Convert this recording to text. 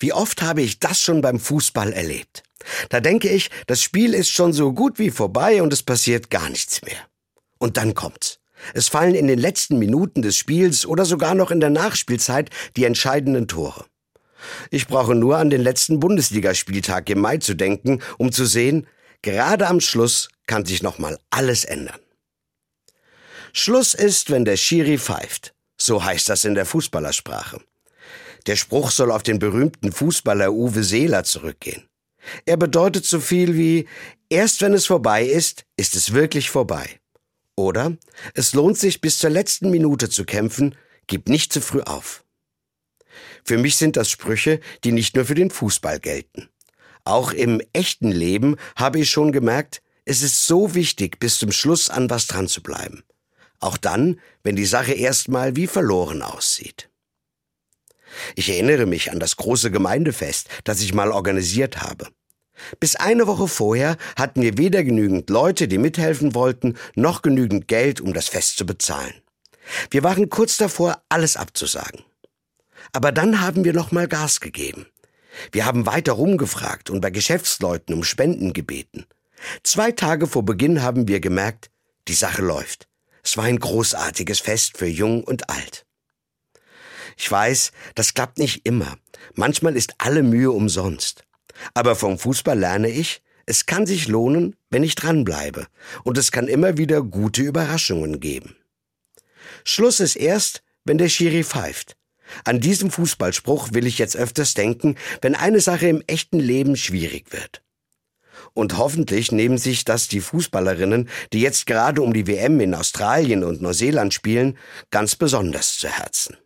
Wie oft habe ich das schon beim Fußball erlebt? Da denke ich, das Spiel ist schon so gut wie vorbei und es passiert gar nichts mehr. Und dann kommt's. Es fallen in den letzten Minuten des Spiels oder sogar noch in der Nachspielzeit die entscheidenden Tore. Ich brauche nur an den letzten Bundesligaspieltag im Mai zu denken, um zu sehen, gerade am Schluss kann sich nochmal alles ändern. Schluss ist, wenn der Schiri pfeift. So heißt das in der Fußballersprache. Der Spruch soll auf den berühmten Fußballer Uwe Seeler zurückgehen. Er bedeutet so viel wie, erst wenn es vorbei ist, ist es wirklich vorbei. Oder, es lohnt sich bis zur letzten Minute zu kämpfen, gib nicht zu früh auf. Für mich sind das Sprüche, die nicht nur für den Fußball gelten. Auch im echten Leben habe ich schon gemerkt, es ist so wichtig, bis zum Schluss an was dran zu bleiben. Auch dann, wenn die Sache erstmal wie verloren aussieht. Ich erinnere mich an das große Gemeindefest, das ich mal organisiert habe. Bis eine Woche vorher hatten wir weder genügend Leute, die mithelfen wollten, noch genügend Geld, um das Fest zu bezahlen. Wir waren kurz davor, alles abzusagen. Aber dann haben wir noch mal Gas gegeben. Wir haben weiter rumgefragt und bei Geschäftsleuten um Spenden gebeten. Zwei Tage vor Beginn haben wir gemerkt, die Sache läuft. Es war ein großartiges Fest für Jung und Alt. Ich weiß, das klappt nicht immer. Manchmal ist alle Mühe umsonst. Aber vom Fußball lerne ich, es kann sich lohnen, wenn ich dranbleibe. Und es kann immer wieder gute Überraschungen geben. Schluss ist erst, wenn der Schiri pfeift. An diesem Fußballspruch will ich jetzt öfters denken, wenn eine Sache im echten Leben schwierig wird. Und hoffentlich nehmen sich das die Fußballerinnen, die jetzt gerade um die WM in Australien und Neuseeland spielen, ganz besonders zu Herzen.